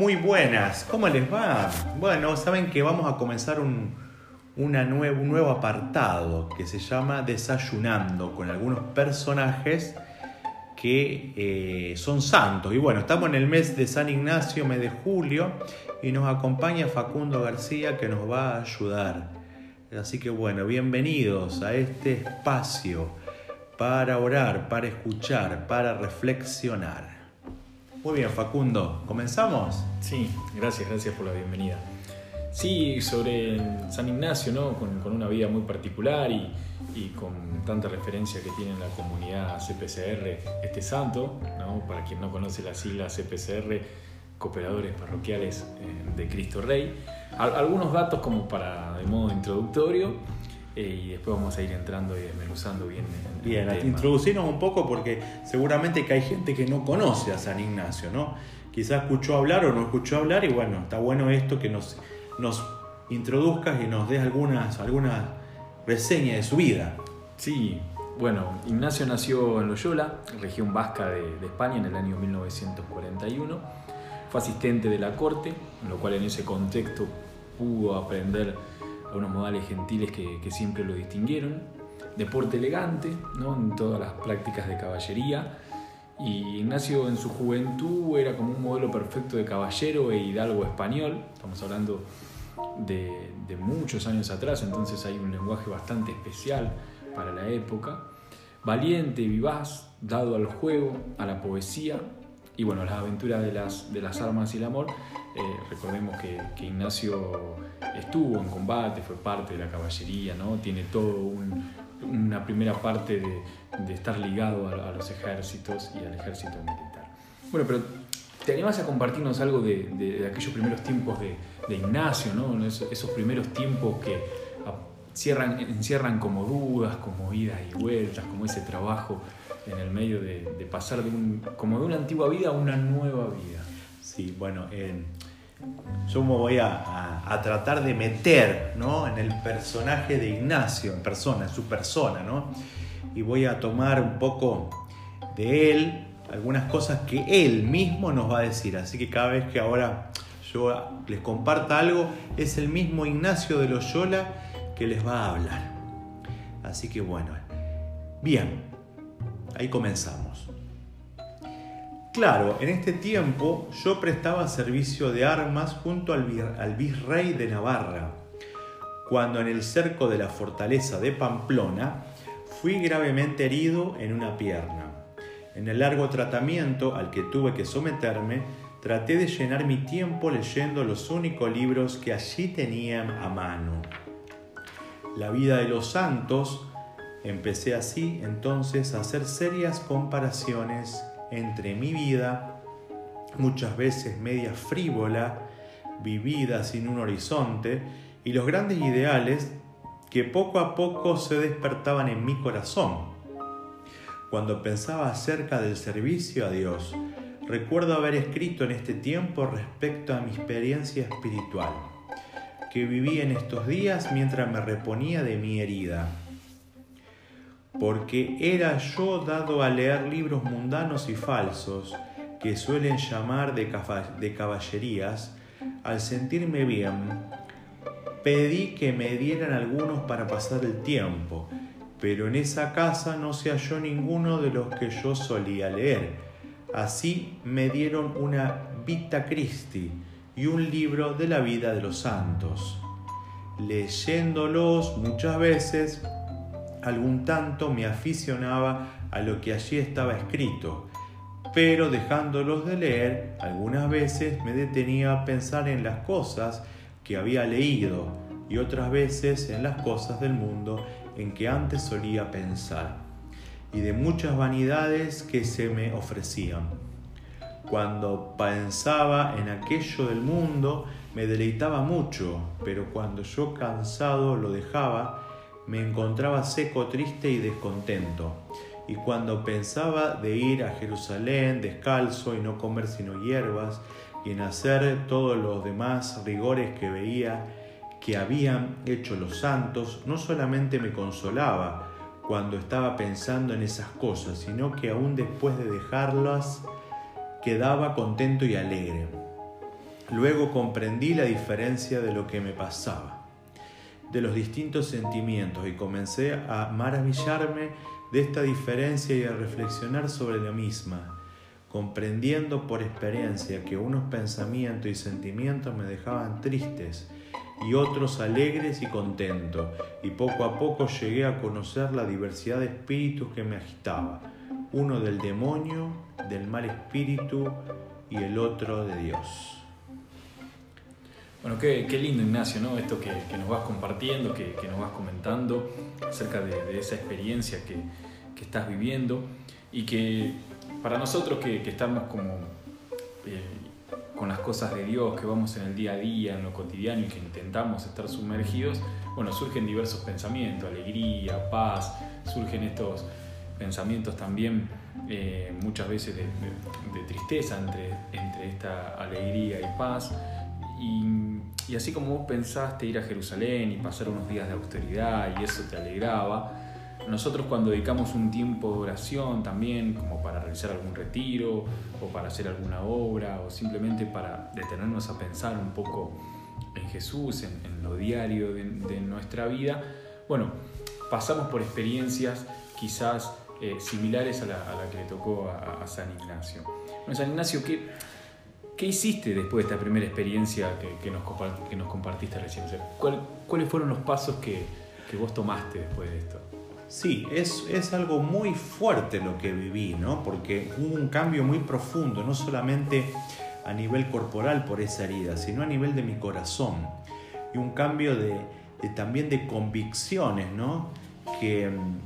Muy buenas, ¿cómo les va? Bueno, saben que vamos a comenzar un, una un nuevo apartado que se llama Desayunando con algunos personajes que eh, son santos. Y bueno, estamos en el mes de San Ignacio, mes de julio, y nos acompaña Facundo García que nos va a ayudar. Así que bueno, bienvenidos a este espacio para orar, para escuchar, para reflexionar. Muy bien, Facundo, ¿comenzamos? Sí, gracias, gracias por la bienvenida. Sí, sobre San Ignacio, ¿no? Con, una vida muy particular y, con tanta referencia que tiene en la comunidad CPCR este santo, ¿no? Para quien no conoce la sigla CPCR, Cooperadores Parroquiales eh, de Cristo Rey. Algunos datos como para, de modo introductorio, eh, y después vamos a ir entrando y desmenuzando bien. bien, introducirnos un poco porque seguramente que hay gente que no conoce a San Ignacio, ¿no? Quizás escuchó hablar o no escuchó hablar y bueno, está bueno esto que nos, nos introduzcas y nos des algunas, alguna reseña de su vida. Sí, bueno, Ignacio nació en Loyola, región vasca de, de España, en el año 1941. Fue asistente de la corte, en lo cual en ese contexto pudo aprender algunos modales gentiles que, siempre lo distinguieron, deporte elegante, ¿no? en todas las prácticas de caballería. Y Ignacio en su juventud era como un modelo perfecto de caballero e hidalgo español, estamos hablando de, de muchos años atrás, entonces hay un lenguaje bastante especial para la época. Valiente, vivaz, dado al juego, a la poesía y bueno, las aventuras de las, de las armas y el amor. Eh, recordemos que, que, Ignacio estuvo en combate, fue parte de la caballería, ¿no? tiene todo una primera parte de, de estar ligado a, los ejércitos y al ejército militar. Bueno, pero ¿te animas a compartirnos algo de, de, aquellos primeros tiempos de, Ignacio, ¿no? esos, esos primeros tiempos que cierran, encierran como dudas, como idas y vueltas, como ese trabajo en el medio de, pasar de un, como de una antigua vida a una nueva vida. Sí, bueno, yo me voy a, tratar de meter ¿no? en el personaje de Ignacio, en persona, en su persona, ¿no? Y voy a tomar un poco de él, algunas cosas que él mismo nos va a decir. Así que cada vez que ahora yo les comparta algo, es el mismo Ignacio de Loyola que les va a hablar. Así que bueno, bien, Ahí comenzamos. Claro, en este tiempo yo prestaba servicio de armas junto al, virrey de Navarra, cuando en el cerco de la fortaleza de Pamplona fui gravemente herido en una pierna. En el largo tratamiento al que tuve que someterme, traté de llenar mi tiempo leyendo los únicos libros que allí tenían a mano. La vida de los santos Empecé así entonces a hacer serias comparaciones entre mi vida, muchas veces media frívola, vivida sin un horizonte, y los grandes ideales que poco a poco se despertaban en mi corazón. Cuando pensaba acerca del servicio a Dios, recuerdo haber escrito en este tiempo respecto a mi experiencia espiritual, que viví en estos días mientras me reponía de mi herida porque era yo dado a leer libros mundanos y falsos, que suelen llamar de, caballerías, al sentirme bien, pedí que me dieran algunos para pasar el tiempo, pero en esa casa no se halló ninguno de los que yo solía leer. Así me dieron una Vita Christi y un libro de la vida de los santos. Leyéndolos muchas veces algún tanto me aficionaba a lo que allí estaba escrito, pero dejándolos de leer, algunas veces me detenía a pensar en las cosas que había leído y otras veces en las cosas del mundo en que antes solía pensar, y de muchas vanidades que se me ofrecían. Cuando pensaba en aquello del mundo, me deleitaba mucho, pero cuando yo cansado lo dejaba, me encontraba seco, triste y descontento. Y cuando pensaba de ir a Jerusalén descalzo y no comer sino hierbas, y en hacer todos los demás rigores que veía que habían hecho los santos, no solamente me consolaba cuando estaba pensando en esas cosas, sino que aún después de dejarlas quedaba contento y alegre. Luego comprendí la diferencia de lo que me pasaba, de los distintos sentimientos y comencé a maravillarme de esta diferencia y a reflexionar sobre la misma, comprendiendo por experiencia que unos pensamientos y sentimientos me dejaban tristes y otros alegres y contentos, y poco a poco llegué a conocer la diversidad de espíritus que me agitaba, uno del demonio, del mal espíritu y el otro de Dios. Bueno, qué, lindo Ignacio, ¿no? Esto que, nos vas compartiendo, que, nos vas comentando acerca de, esa experiencia que, estás viviendo y que para nosotros que, estamos como eh, con las cosas de Dios, que vamos en el día a día, en lo cotidiano y que intentamos estar sumergidos, bueno, surgen diversos pensamientos, alegría, paz, surgen estos pensamientos también eh, muchas veces de, tristeza entre, entre esta alegría y paz y, así como vos pensaste ir a Jerusalén y pasar unos días de austeridad y eso te alegraba, nosotros cuando dedicamos un tiempo de oración también, como para realizar algún retiro o para hacer alguna obra o simplemente para detenernos a pensar un poco en Jesús, en, lo diario de, nuestra vida, bueno, pasamos por experiencias quizás eh, similares a la, que le tocó a, San Ignacio. Bueno, San Ignacio, ¿qué, ¿Qué hiciste después de esta primera experiencia que, nos, que nos, compartiste recién? ¿Cuáles fueron los pasos que, vos tomaste después de esto? Sí, es, es, algo muy fuerte lo que viví, ¿no? Porque hubo un cambio muy profundo, no solamente a nivel corporal por esa herida, sino a nivel de mi corazón. Y un cambio de, también de convicciones, ¿no? Que mm,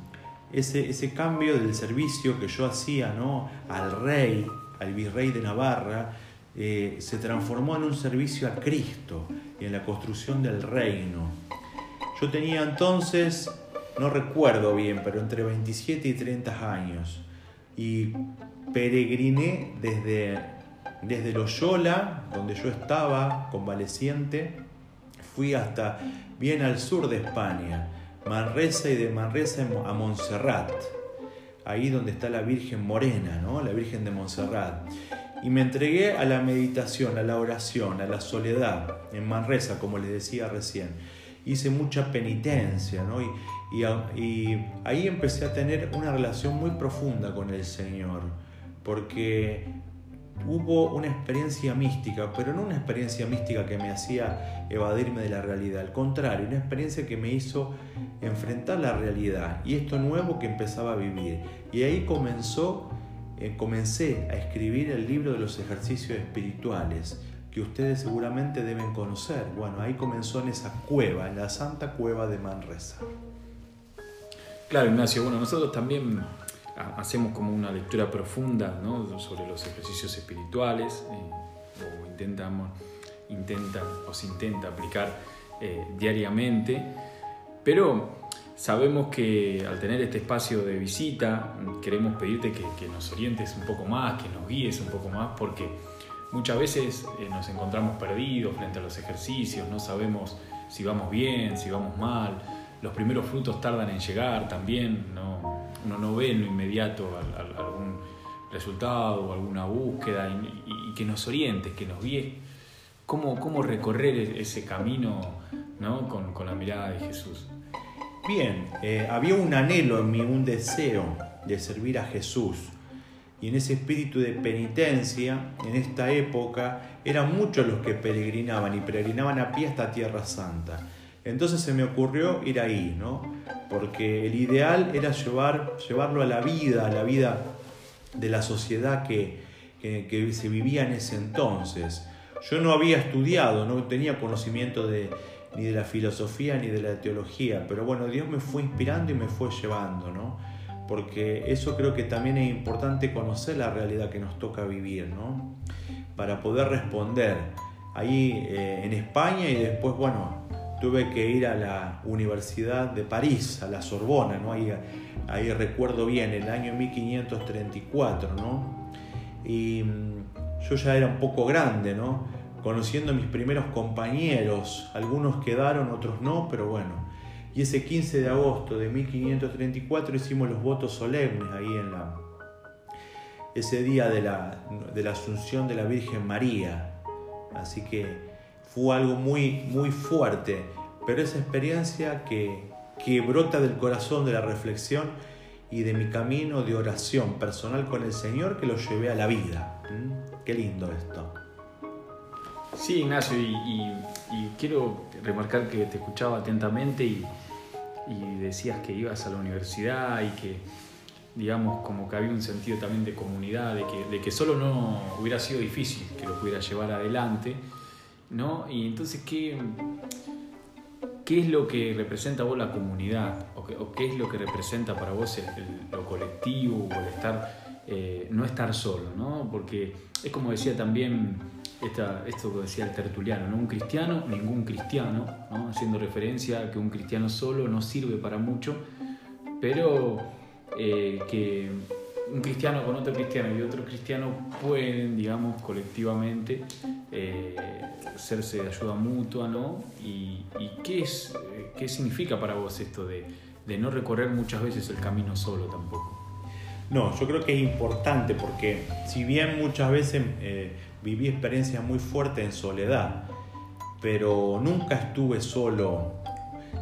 ese, ese cambio del servicio que yo hacía, ¿no? Al rey, al virrey de Navarra, eh, se transformó en un servicio a Cristo y en la construcción del reino. Yo tenía entonces, no recuerdo bien, pero entre 27 y 30 años y peregriné desde, desde Loyola, donde yo estaba convaleciente, fui hasta bien al sur de España, Manresa y de Manresa a Montserrat, ahí donde está la Virgen Morena, ¿no? la Virgen de Montserrat y me entregué a la meditación, a la oración, a la soledad, en Manresa, como les decía recién. Hice mucha penitencia, ¿no? Y, y, ahí empecé a tener una relación muy profunda con el Señor, porque hubo una experiencia mística, pero no una experiencia mística que me hacía evadirme de la realidad, al contrario, una experiencia que me hizo enfrentar la realidad y esto nuevo que empezaba a vivir. Y ahí comenzó eh, comencé a escribir el libro de los ejercicios espirituales que ustedes seguramente deben conocer. Bueno, ahí comenzó en esa cueva, en la Santa Cueva de Manresa. Claro, Ignacio, bueno, nosotros también hacemos como una lectura profunda ¿no? sobre los ejercicios espirituales, eh, o intentamos, intenta o se intenta aplicar eh, diariamente, pero Sabemos que al tener este espacio de visita queremos pedirte que, nos orientes un poco más, que nos guíes un poco más, porque muchas veces eh, nos encontramos perdidos frente a los ejercicios, no sabemos si vamos bien, si vamos mal, los primeros frutos tardan en llegar también, no, uno no ve en lo inmediato algún resultado o alguna búsqueda y, que nos orientes, que nos guíes cómo, cómo recorrer e-, ese camino ¿no? con, con la mirada de Jesús. Bien, eh, había un anhelo en mí, un deseo de servir a Jesús. Y en ese espíritu de penitencia, en esta época, eran muchos los que peregrinaban y peregrinaban a pie hasta Tierra Santa. Entonces se me ocurrió ir ahí, ¿no? Porque el ideal era llevar, llevarlo a la vida, a la vida de la sociedad que, que se vivía en ese entonces. Yo no había estudiado, no tenía conocimiento de, ni de la filosofía ni de la teología, pero bueno, Dios me fue inspirando y me fue llevando, ¿no? Porque eso creo que también es importante conocer la realidad que nos toca vivir, ¿no? Para poder responder. Ahí eh, en España y después, bueno, tuve que ir a la Universidad de París, a la Sorbona, ¿no? Ahí, ahí recuerdo bien, el año 1534, ¿no? Y mm, yo ya era un poco grande, ¿no? Conociendo mis primeros compañeros, algunos quedaron, otros no, pero bueno. Y ese 15 de agosto de 1534 hicimos los votos solemnes ahí en la ese día de la, de la Asunción de la Virgen María, Así que fue algo muy, muy fuerte, pero esa experiencia que, que brota del corazón de la reflexión y de mi camino de oración personal con el Señor que lo llevé a la vida. ¿Mm? Qué lindo esto. Sí, Ignacio, y, quiero remarcar que te escuchaba atentamente y, decías que ibas a la universidad y que, digamos, como que había un sentido también de comunidad, de que, solo no hubiera sido difícil que lo pudiera llevar adelante, ¿no? Y entonces, ¿qué, es lo que representa vos la comunidad? ¿O qué, es lo que representa para vos lo colectivo o el estar, eh, no estar solo, ¿no? Porque es como decía también esto que decía el tertuliano, ¿no? un cristiano, ningún cristiano, haciendo referencia a que un cristiano solo no sirve para mucho, pero eh, que un cristiano con otro cristiano y otro cristiano pueden, digamos, colectivamente eh, de ayuda mutua, ¿no? ¿Y, qué, es, qué significa para vos esto de, no recorrer muchas veces el camino solo tampoco? No, yo creo que es importante porque si bien muchas veces viví experiencias muy fuertes en soledad, pero nunca estuve solo.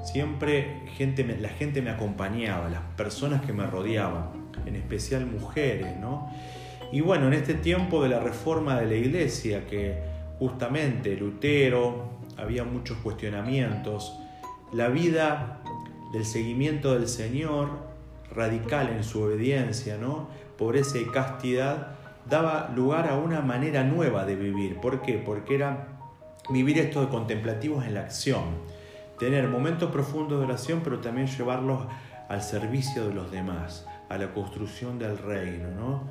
Siempre gente, la gente me acompañaba, las personas que me rodeaban, en especial mujeres, ¿no? Y bueno, en este tiempo de la reforma de la iglesia, que justamente Lutero, había muchos cuestionamientos, la vida del seguimiento del Señor, radical en su obediencia, ¿no? Pobreza y castidad, daba lugar a una manera nueva de vivir. ¿Por qué? Porque era vivir esto de contemplativos en la acción, tener momentos profundos de oración, pero también llevarlos al servicio de los demás, a la construcción del reino, ¿no?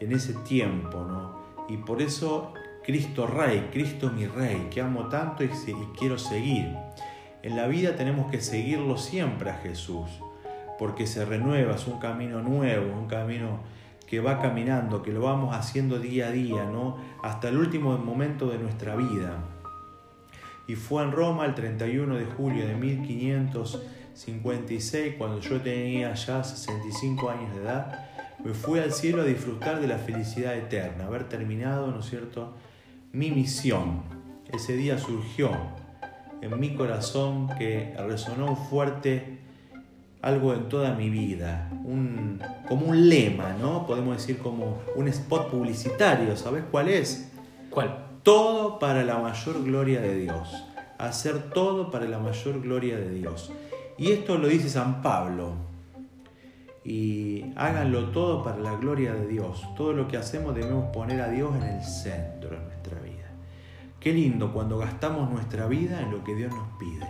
En ese tiempo, ¿no? Y por eso Cristo Rey, Cristo mi Rey, que amo tanto y, y quiero seguir. En la vida tenemos que seguirlo siempre a Jesús, porque se renueva, es un camino nuevo, un camino que va caminando, que lo vamos haciendo día a día, ¿no? Hasta el último momento de nuestra vida. Y fue en Roma el 31 de julio de 1556, cuando yo tenía ya 65 años de edad, me fui al cielo a disfrutar de la felicidad eterna, haber terminado, ¿no es cierto?, mi misión. Ese día surgió en mi corazón que resonó fuerte algo en toda mi vida, un, como un lema, ¿no? Podemos decir como un spot publicitario, ¿sabes cuál es? ¿Cuál? Todo para la mayor gloria de Dios. Hacer todo para la mayor gloria de Dios. Y esto lo dice San Pablo. Y háganlo todo para la gloria de Dios. Todo lo que hacemos debemos poner a Dios en el centro de nuestra vida. Qué lindo cuando gastamos nuestra vida en lo que Dios nos pide.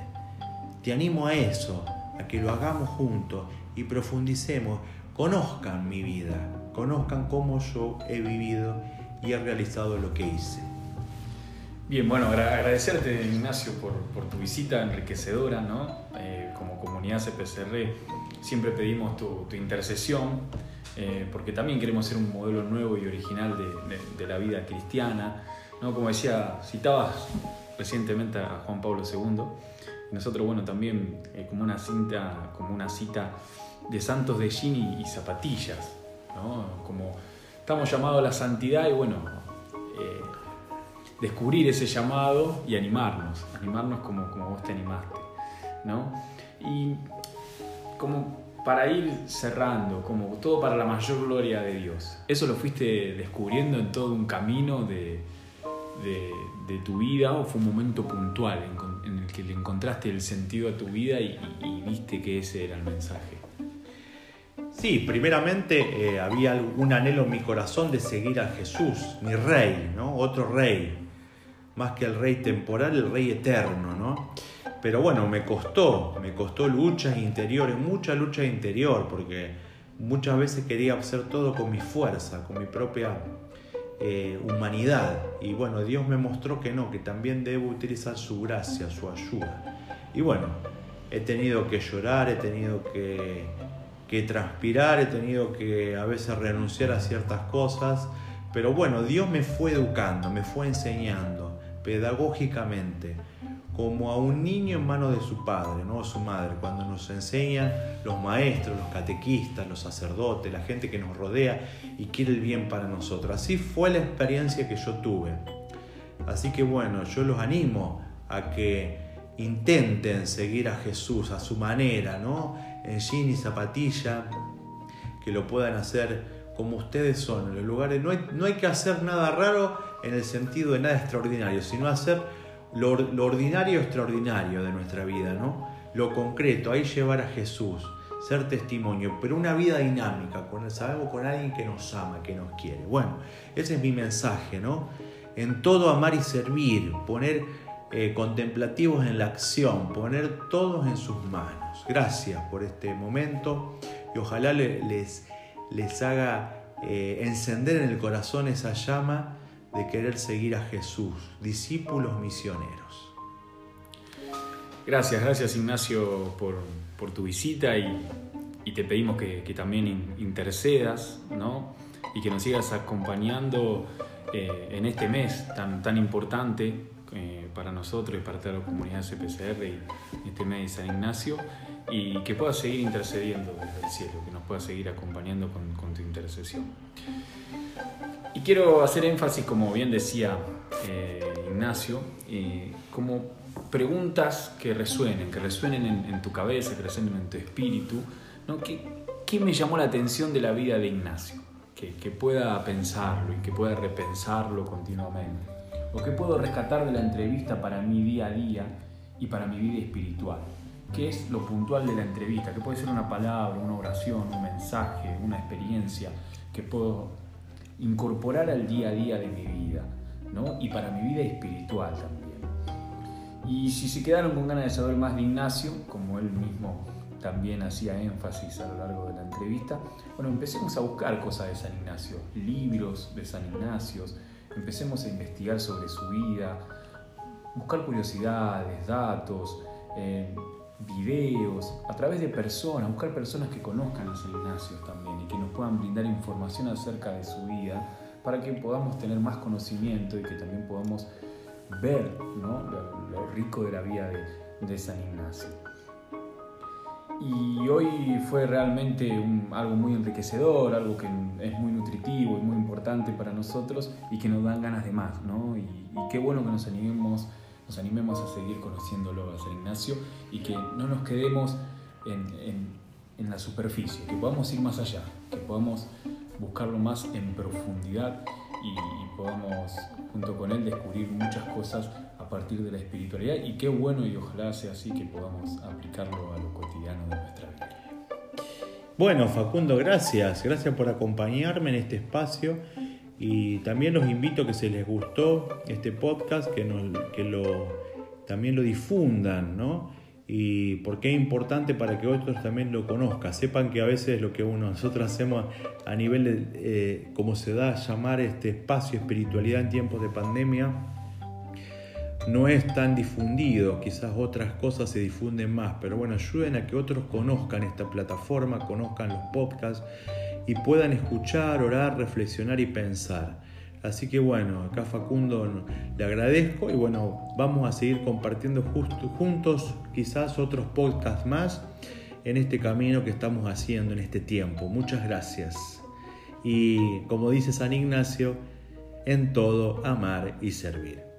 Te animo a eso, a que lo hagamos juntos y profundicemos, conozcan mi vida, conozcan cómo yo he vivido y he realizado lo que hice. Bien, bueno, agradecerte Ignacio por, tu visita enriquecedora, ¿no? Eh, como comunidad CPCR siempre pedimos tu, intercesión, eh, porque también queremos ser un modelo nuevo y original de, la vida cristiana, ¿no? Como decía, citabas recientemente a Juan Pablo II, nosotros, bueno, también eh, como una cinta, como una cita de santos de jean y, zapatillas, ¿no? Como estamos llamados a la santidad y bueno, eh, descubrir ese llamado y animarnos, animarnos como, como vos te animaste, ¿no? Y como para ir cerrando, como todo para la mayor gloria de Dios. Eso lo fuiste descubriendo en todo un camino de, de, tu vida o fue un momento puntual el que le encontraste el sentido a tu vida y, viste que ese era el mensaje? Sí, primeramente eh, había un anhelo en mi corazón de seguir a Jesús, mi rey, ¿no? Otro rey, más que el rey temporal, el rey eterno, ¿no? Pero bueno, me costó, me costó luchas interiores, mucha lucha interior, porque muchas veces quería hacer todo con mi fuerza, con mi propia eh, humanidad. Y bueno, Dios me mostró que no, que también debo utilizar su gracia, su ayuda. Y bueno, he tenido que llorar, he tenido que, que transpirar, he tenido que a veces renunciar a ciertas cosas. Pero bueno, Dios me fue educando, me fue enseñando pedagógicamente como a un niño en manos de su padre, no su madre, cuando nos enseñan los maestros, los catequistas, los sacerdotes, la gente que nos rodea y quiere el bien para nosotros. Así fue la experiencia que yo tuve. Así que bueno, yo los animo a que intenten seguir a Jesús a su manera, ¿no? En jean y zapatilla, que lo puedan hacer como ustedes son en los lugares. No hay, no hay que hacer nada raro en el sentido de nada extraordinario, sino hacer lo, ordinario extraordinario de nuestra vida, ¿no? Lo concreto, ahí llevar a Jesús, ser testimonio, pero una vida dinámica, con, sabemos con alguien que nos ama, que nos quiere. Bueno, ese es mi mensaje, ¿no? En todo amar y servir, poner eh, contemplativos en la acción, poner todos en sus manos. Gracias por este momento y ojalá les, les haga eh, encender en el corazón esa llama de querer seguir a Jesús, discípulos misioneros. Gracias, gracias Ignacio por, tu visita y, te pedimos que, también intercedas ¿no? y que nos sigas acompañando eh, en este mes tan, tan importante eh, para nosotros y para toda la comunidad CPCR y este mes de San Ignacio y que puedas seguir intercediendo desde el cielo, que nos puedas seguir acompañando con, tu intercesión. Y quiero hacer énfasis, como bien decía eh, Ignacio, como preguntas que resuenen, que resuenen en, tu cabeza, que resuenen en tu espíritu. ¿no? ¿Qué, ¿Qué, me llamó la atención de la vida de Ignacio? Que, que pueda pensarlo y que pueda repensarlo continuamente. ¿O qué puedo rescatar de la entrevista para mi día a día y para mi vida espiritual? ¿Qué es lo puntual de la entrevista? ¿Qué puede ser una palabra, una oración, un mensaje, una experiencia que puedo incorporar al día a día de mi vida? ¿no? Y para mi vida espiritual también. Y si se quedaron con ganas de saber más de Ignacio, como él mismo también hacía énfasis a lo largo de la entrevista, bueno, empecemos a buscar cosas de San Ignacio, libros de San Ignacio, empecemos a investigar sobre su vida, buscar curiosidades, datos, eh, videos, a través de personas, buscar personas que conozcan a San Ignacio también y que nos puedan brindar información acerca de su vida para que podamos tener más conocimiento y que también podamos ver lo, rico de la vida de San Ignacio. Y hoy fue realmente algo muy enriquecedor, algo que es muy nutritivo y muy importante para nosotros y que nos dan ganas de más, ¿no? Y, qué bueno que nos animemos, nos animemos a seguir conociéndolo a San Ignacio y que no nos quedemos en, en la superficie, que podamos ir más allá, que podamos buscarlo más en profundidad y, podamos junto con él descubrir muchas cosas a partir de la espiritualidad y qué bueno y ojalá sea así que podamos aplicarlo a lo cotidiano de nuestra vida. Bueno, Facundo, gracias. Gracias por acompañarme en este espacio y también los invito a que se les gustó este podcast, que, que lo, también lo difundan, ¿no? y porque es importante para que otros también lo conozcan. Sepan que a veces lo que uno, nosotros hacemos a nivel de, eh, como se da a llamar este espacio espiritualidad en tiempos de pandemia, no es tan difundido, quizás otras cosas se difunden más, pero bueno, ayuden a que otros conozcan esta plataforma, conozcan los podcasts y puedan escuchar, orar, reflexionar y pensar. Así que bueno, acá Facundo le agradezco y bueno, vamos a seguir compartiendo juntos quizás otros podcasts más en este camino que estamos haciendo en este tiempo. Muchas gracias. Y como dice San Ignacio, en todo amar y servir.